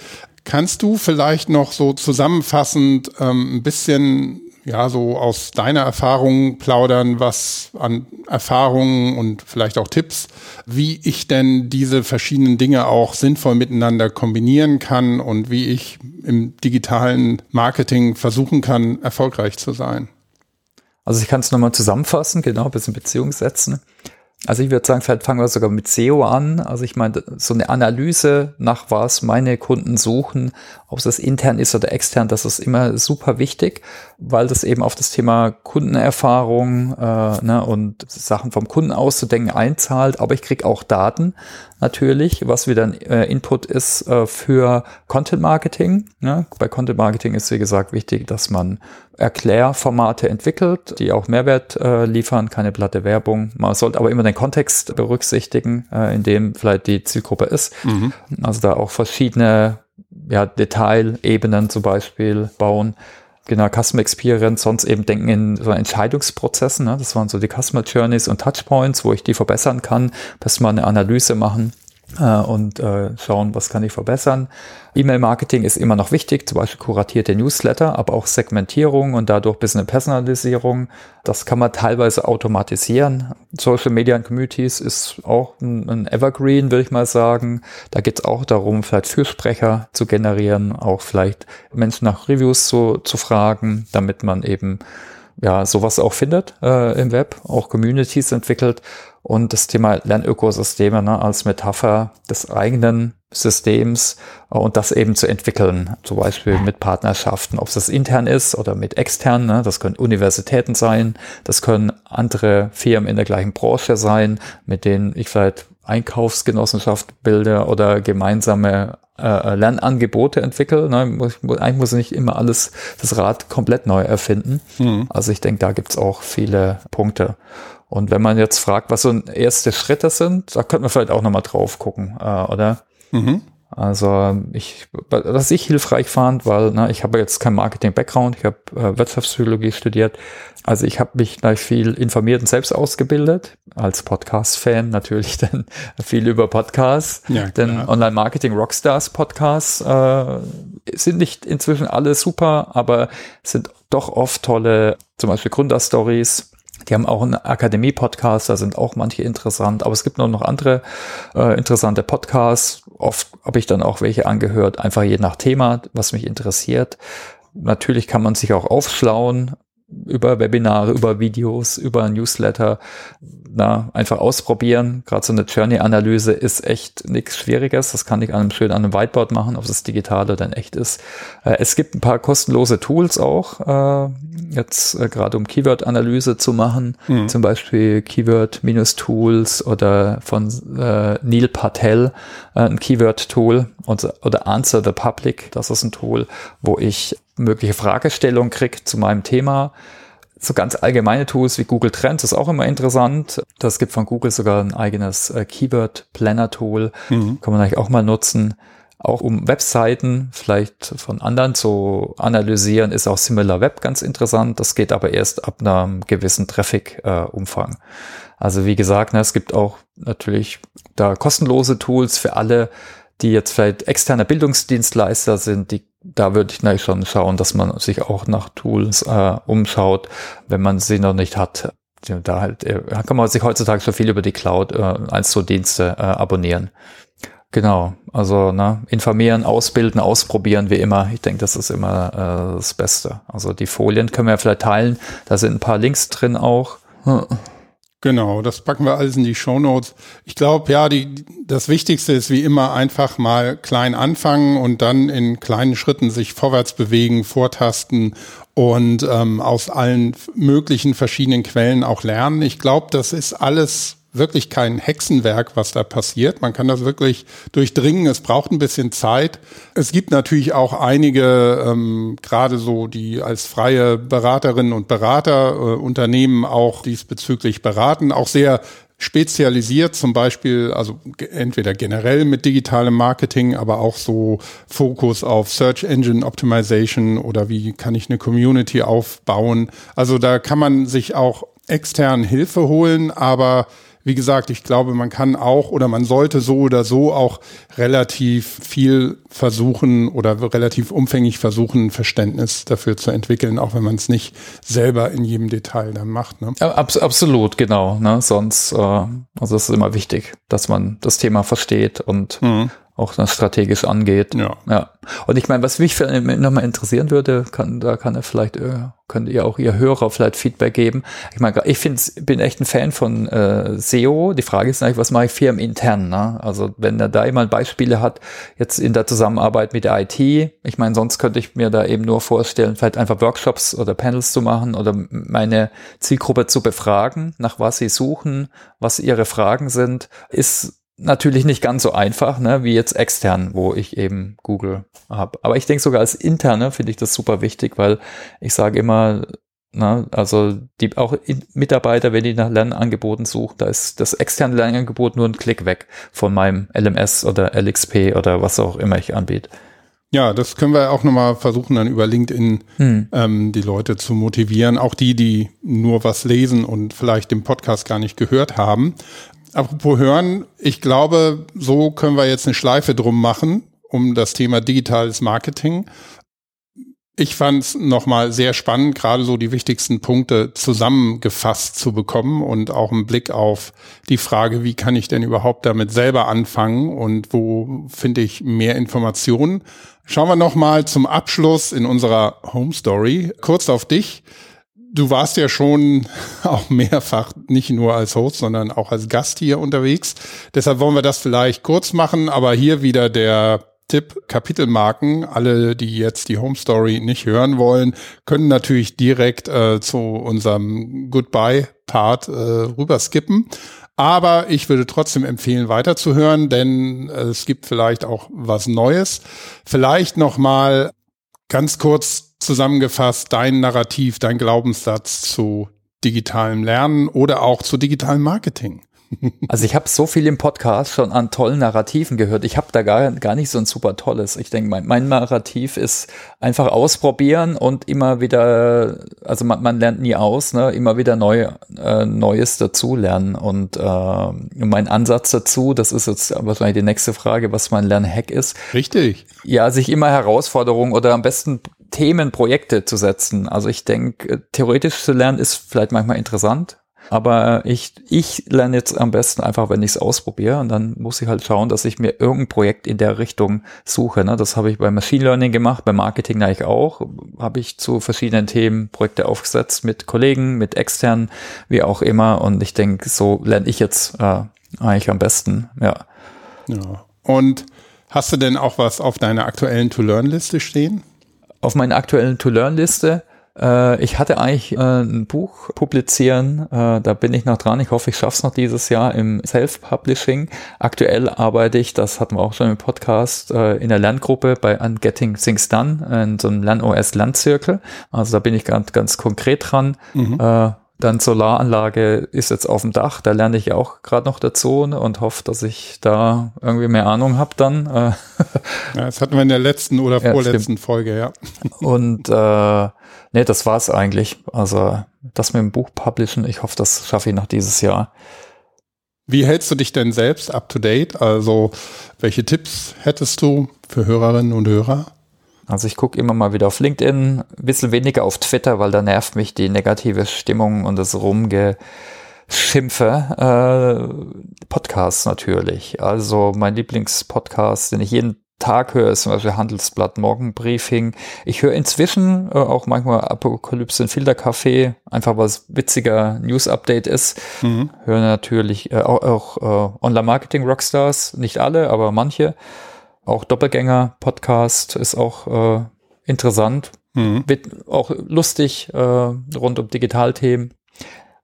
Kannst du vielleicht noch so zusammenfassend ähm, ein bisschen ja, so aus deiner Erfahrung plaudern, was an Erfahrungen und vielleicht auch Tipps, wie ich denn diese verschiedenen Dinge auch sinnvoll miteinander kombinieren kann und wie ich im digitalen Marketing versuchen kann, erfolgreich zu sein. Also ich kann es nochmal zusammenfassen, genau, ein bisschen Beziehung setzen. Also ich würde sagen, vielleicht fangen wir sogar mit SEO an. Also ich meine, so eine Analyse nach was meine Kunden suchen, ob es intern ist oder extern, das ist immer super wichtig, weil das eben auf das Thema Kundenerfahrung äh, ne, und Sachen vom Kunden auszudenken einzahlt. Aber ich kriege auch Daten natürlich, was wieder ein äh, Input ist äh, für Content Marketing. Ne? Bei Content Marketing ist, wie gesagt, wichtig, dass man Erklärformate entwickelt, die auch Mehrwert äh, liefern, keine platte Werbung. Man sollte aber immer den Kontext berücksichtigen, äh, in dem vielleicht die Zielgruppe ist. Mhm. Also da auch verschiedene ja, Detailebenen zum Beispiel bauen. Genau, Customer Experience, sonst eben denken in so Entscheidungsprozessen. Ne? Das waren so die Customer Journeys und Touchpoints, wo ich die verbessern kann, dass man eine Analyse machen äh, und äh, schauen, was kann ich verbessern. E-Mail-Marketing ist immer noch wichtig, zum Beispiel kuratierte Newsletter, aber auch Segmentierung und dadurch ein bisschen Personalisierung. Das kann man teilweise automatisieren. Social Media und Communities ist auch ein, ein Evergreen, würde ich mal sagen. Da geht es auch darum, vielleicht Fürsprecher zu generieren, auch vielleicht Menschen nach Reviews zu, zu fragen, damit man eben ja sowas auch findet äh, im Web, auch Communities entwickelt. Und das Thema Lernökosysteme ne, als Metapher des eigenen Systems äh, und das eben zu entwickeln, zum Beispiel mit Partnerschaften, ob es das intern ist oder mit extern, ne, das können Universitäten sein, das können andere Firmen in der gleichen Branche sein, mit denen ich vielleicht Einkaufsgenossenschaft bilde oder gemeinsame äh, Lernangebote entwickle. Ne? Muss, eigentlich muss ich nicht immer alles, das Rad komplett neu erfinden. Mhm. Also ich denke, da gibt's auch viele Punkte. Und wenn man jetzt fragt, was so erste Schritte sind, da könnte man vielleicht auch nochmal drauf gucken, äh, oder? Mhm. Also ich, was ich hilfreich fand, weil ne, ich habe jetzt kein Marketing-Background, ich habe äh, Wirtschaftspsychologie studiert. Also ich habe mich gleich viel informiert und selbst ausgebildet. Als Podcast-Fan natürlich dann viel über Podcasts. Ja, denn Online-Marketing-Rockstars-Podcasts äh, sind nicht inzwischen alle super, aber sind doch oft tolle, zum Beispiel Gründerstories die haben auch einen Akademie-Podcast, da sind auch manche interessant, aber es gibt noch, noch andere äh, interessante Podcasts. Oft habe ich dann auch welche angehört, einfach je nach Thema, was mich interessiert. Natürlich kann man sich auch aufschlauen über Webinare, über Videos, über Newsletter, na, einfach ausprobieren. Gerade so eine Journey-Analyse ist echt nichts Schwieriges. Das kann ich an einem schön an einem Whiteboard machen, ob es digital oder dann echt ist. Äh, es gibt ein paar kostenlose Tools auch, äh, jetzt äh, gerade um Keyword-Analyse zu machen, mhm. zum Beispiel Keyword-Tools oder von äh, Neil Patel, äh, ein Keyword-Tool oder Answer the Public, das ist ein Tool, wo ich mögliche Fragestellungen kriege zu meinem Thema. So ganz allgemeine Tools wie Google Trends ist auch immer interessant. Das gibt von Google sogar ein eigenes äh, Keyword Planner Tool. Mhm. Kann man eigentlich auch mal nutzen. Auch um Webseiten vielleicht von anderen zu analysieren, ist auch SimilarWeb ganz interessant. Das geht aber erst ab einem gewissen Traffic-Umfang. Äh, also wie gesagt, ne, es gibt auch natürlich da kostenlose Tools für alle, die jetzt vielleicht externe Bildungsdienstleister sind, die da würde ich natürlich schon schauen, dass man sich auch nach Tools äh, umschaut, wenn man sie noch nicht hat. Da halt, äh, kann man sich heutzutage schon viel über die Cloud äh, als so Dienste äh, abonnieren. Genau, also ne, informieren, ausbilden, ausprobieren, wie immer. Ich denke, das ist immer äh, das Beste. Also die Folien können wir vielleicht teilen. Da sind ein paar Links drin auch. Hm. Genau, das packen wir alles in die Show Notes. Ich glaube, ja, die, das Wichtigste ist wie immer einfach mal klein anfangen und dann in kleinen Schritten sich vorwärts bewegen, vortasten und ähm, aus allen möglichen verschiedenen Quellen auch lernen. Ich glaube, das ist alles wirklich kein Hexenwerk, was da passiert. Man kann das wirklich durchdringen. Es braucht ein bisschen Zeit. Es gibt natürlich auch einige, ähm, gerade so, die als freie Beraterinnen und Berater äh, Unternehmen auch diesbezüglich beraten, auch sehr spezialisiert, zum Beispiel, also entweder generell mit digitalem Marketing, aber auch so Fokus auf Search Engine Optimization oder wie kann ich eine Community aufbauen. Also da kann man sich auch extern Hilfe holen, aber wie gesagt, ich glaube, man kann auch oder man sollte so oder so auch relativ viel versuchen oder relativ umfänglich versuchen, ein Verständnis dafür zu entwickeln, auch wenn man es nicht selber in jedem Detail dann macht. Ne? Abs absolut, genau. Ne? Sonst, äh, also es ist immer wichtig, dass man das Thema versteht und mhm auch das strategisch angeht. Ja. ja. Und ich meine, was mich nochmal interessieren würde, kann, da kann er vielleicht, äh, könnt ihr auch ihr Hörer vielleicht Feedback geben. Ich meine, ich finde, bin echt ein Fan von äh, SEO. Die Frage ist eigentlich, was mache ich firmenintern? Ne? Also wenn er da immer Beispiele hat, jetzt in der Zusammenarbeit mit der IT, ich meine, sonst könnte ich mir da eben nur vorstellen, vielleicht einfach Workshops oder Panels zu machen oder meine Zielgruppe zu befragen, nach was sie suchen, was ihre Fragen sind, ist natürlich nicht ganz so einfach, ne, wie jetzt extern, wo ich eben Google habe. Aber ich denke sogar als interne finde ich das super wichtig, weil ich sage immer, na, also die auch Mitarbeiter, wenn die nach Lernangeboten suchen, da ist das externe Lernangebot nur ein Klick weg von meinem LMS oder LXP oder was auch immer ich anbiete. Ja, das können wir auch nochmal versuchen, dann über LinkedIn hm. ähm, die Leute zu motivieren. Auch die, die nur was lesen und vielleicht den Podcast gar nicht gehört haben. Apropos hören, ich glaube, so können wir jetzt eine Schleife drum machen um das Thema digitales Marketing. Ich fand es nochmal sehr spannend, gerade so die wichtigsten Punkte zusammengefasst zu bekommen und auch einen Blick auf die Frage, wie kann ich denn überhaupt damit selber anfangen und wo finde ich mehr Informationen. Schauen wir nochmal zum Abschluss in unserer Home Story kurz auf dich du warst ja schon auch mehrfach nicht nur als Host, sondern auch als Gast hier unterwegs. Deshalb wollen wir das vielleicht kurz machen, aber hier wieder der Tipp, Kapitelmarken. Alle, die jetzt die Home Story nicht hören wollen, können natürlich direkt äh, zu unserem Goodbye-Part äh, rüberskippen. Aber ich würde trotzdem empfehlen, weiterzuhören, denn äh, es gibt vielleicht auch was Neues. Vielleicht nochmal ganz kurz zusammengefasst dein Narrativ, dein Glaubenssatz zu digitalem Lernen oder auch zu digitalem Marketing? Also ich habe so viel im Podcast schon an tollen Narrativen gehört. Ich habe da gar, gar nicht so ein super tolles. Ich denke, mein, mein Narrativ ist einfach ausprobieren und immer wieder, also man, man lernt nie aus, ne? immer wieder neu, äh, Neues dazu lernen. Und äh, mein Ansatz dazu, das ist jetzt wahrscheinlich die nächste Frage, was mein Lernhack ist. Richtig. Ja, sich immer Herausforderungen oder am besten Themen, Projekte zu setzen. Also ich denke, theoretisch zu lernen ist vielleicht manchmal interessant, aber ich, ich lerne jetzt am besten einfach, wenn ich es ausprobiere. Und dann muss ich halt schauen, dass ich mir irgendein Projekt in der Richtung suche. Ne? Das habe ich bei Machine Learning gemacht, bei Marketing eigentlich auch. Habe ich zu verschiedenen Themen Projekte aufgesetzt mit Kollegen, mit externen, wie auch immer. Und ich denke, so lerne ich jetzt äh, eigentlich am besten. Ja. Ja. Und hast du denn auch was auf deiner aktuellen To-Learn-Liste stehen? Auf meiner aktuellen To-Learn-Liste äh, ich hatte eigentlich äh, ein Buch publizieren, äh, da bin ich noch dran. Ich hoffe, ich schaffe es noch dieses Jahr im Self-Publishing. Aktuell arbeite ich, das hatten wir auch schon im Podcast, äh, in der Lerngruppe bei An Getting Things Done, in so einem LernOS-Lernzirkel. Also da bin ich ganz, ganz konkret dran. Mhm. Dann Solaranlage ist jetzt auf dem Dach, da lerne ich auch gerade noch dazu ne, und hoffe, dass ich da irgendwie mehr Ahnung habe dann. Äh. ja, das hatten wir in der letzten oder ja, vorletzten stimmt. Folge, ja. Und äh, nee, das war's eigentlich. Also das mit dem Buch publishen, ich hoffe, das schaffe ich noch dieses Jahr. Wie hältst du dich denn selbst up to date? Also welche Tipps hättest du für Hörerinnen und Hörer? Also ich gucke immer mal wieder auf LinkedIn, ein bisschen weniger auf Twitter, weil da nervt mich die negative Stimmung und das Rumgeschimpfe. Äh, Podcasts natürlich. Also mein Lieblingspodcast, den ich jeden Tag höre, ist zum Beispiel Handelsblatt Morgenbriefing. Ich höre inzwischen äh, auch manchmal Apokalypse in Filterkaffee, einfach weil es witziger News-Update ist. Mhm. Höre natürlich äh, auch, auch äh, Online-Marketing-Rockstars, nicht alle, aber manche. Auch Doppelgänger-Podcast ist auch äh, interessant. Mhm. Wird auch lustig äh, rund um Digitalthemen.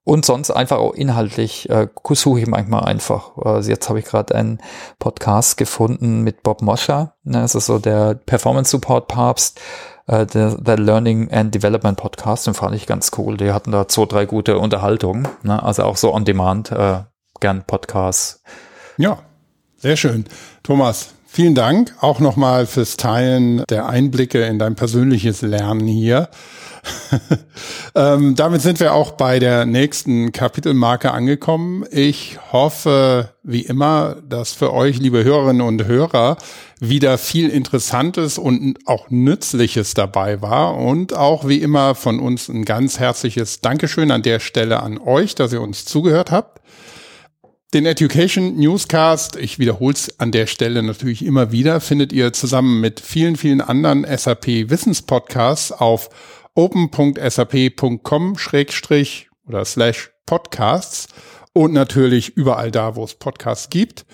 Und sonst einfach auch inhaltlich äh, suche ich manchmal einfach. Also jetzt habe ich gerade einen Podcast gefunden mit Bob Moscher. Ne, das ist so der Performance Support Papst, äh, der, der Learning and Development Podcast. Den fand ich ganz cool. Die hatten da zwei, drei gute Unterhaltungen. Ne? Also auch so on demand, äh, gern Podcasts. Ja, sehr schön. Thomas, Vielen Dank auch nochmal fürs Teilen der Einblicke in dein persönliches Lernen hier. ähm, damit sind wir auch bei der nächsten Kapitelmarke angekommen. Ich hoffe, wie immer, dass für euch, liebe Hörerinnen und Hörer, wieder viel Interessantes und auch Nützliches dabei war. Und auch wie immer von uns ein ganz herzliches Dankeschön an der Stelle an euch, dass ihr uns zugehört habt. Den Education Newscast, ich wiederhole es an der Stelle natürlich immer wieder, findet ihr zusammen mit vielen, vielen anderen SAP Wissenspodcasts auf open.sap.com schrägstrich oder slash podcasts und natürlich überall da, wo es Podcasts gibt.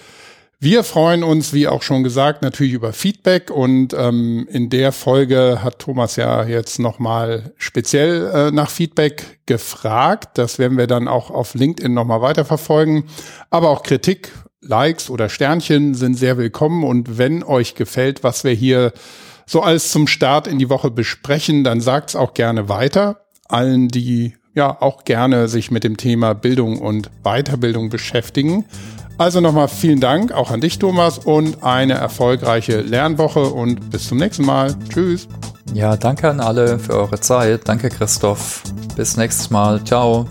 Wir freuen uns, wie auch schon gesagt, natürlich über Feedback und ähm, in der Folge hat Thomas ja jetzt nochmal speziell äh, nach Feedback gefragt. Das werden wir dann auch auf LinkedIn nochmal weiterverfolgen. Aber auch Kritik, Likes oder Sternchen sind sehr willkommen und wenn euch gefällt, was wir hier so alles zum Start in die Woche besprechen, dann sagt's auch gerne weiter. Allen, die ja auch gerne sich mit dem Thema Bildung und Weiterbildung beschäftigen. Also nochmal vielen Dank auch an dich, Thomas, und eine erfolgreiche Lernwoche und bis zum nächsten Mal. Tschüss. Ja, danke an alle für eure Zeit. Danke, Christoph. Bis nächstes Mal. Ciao.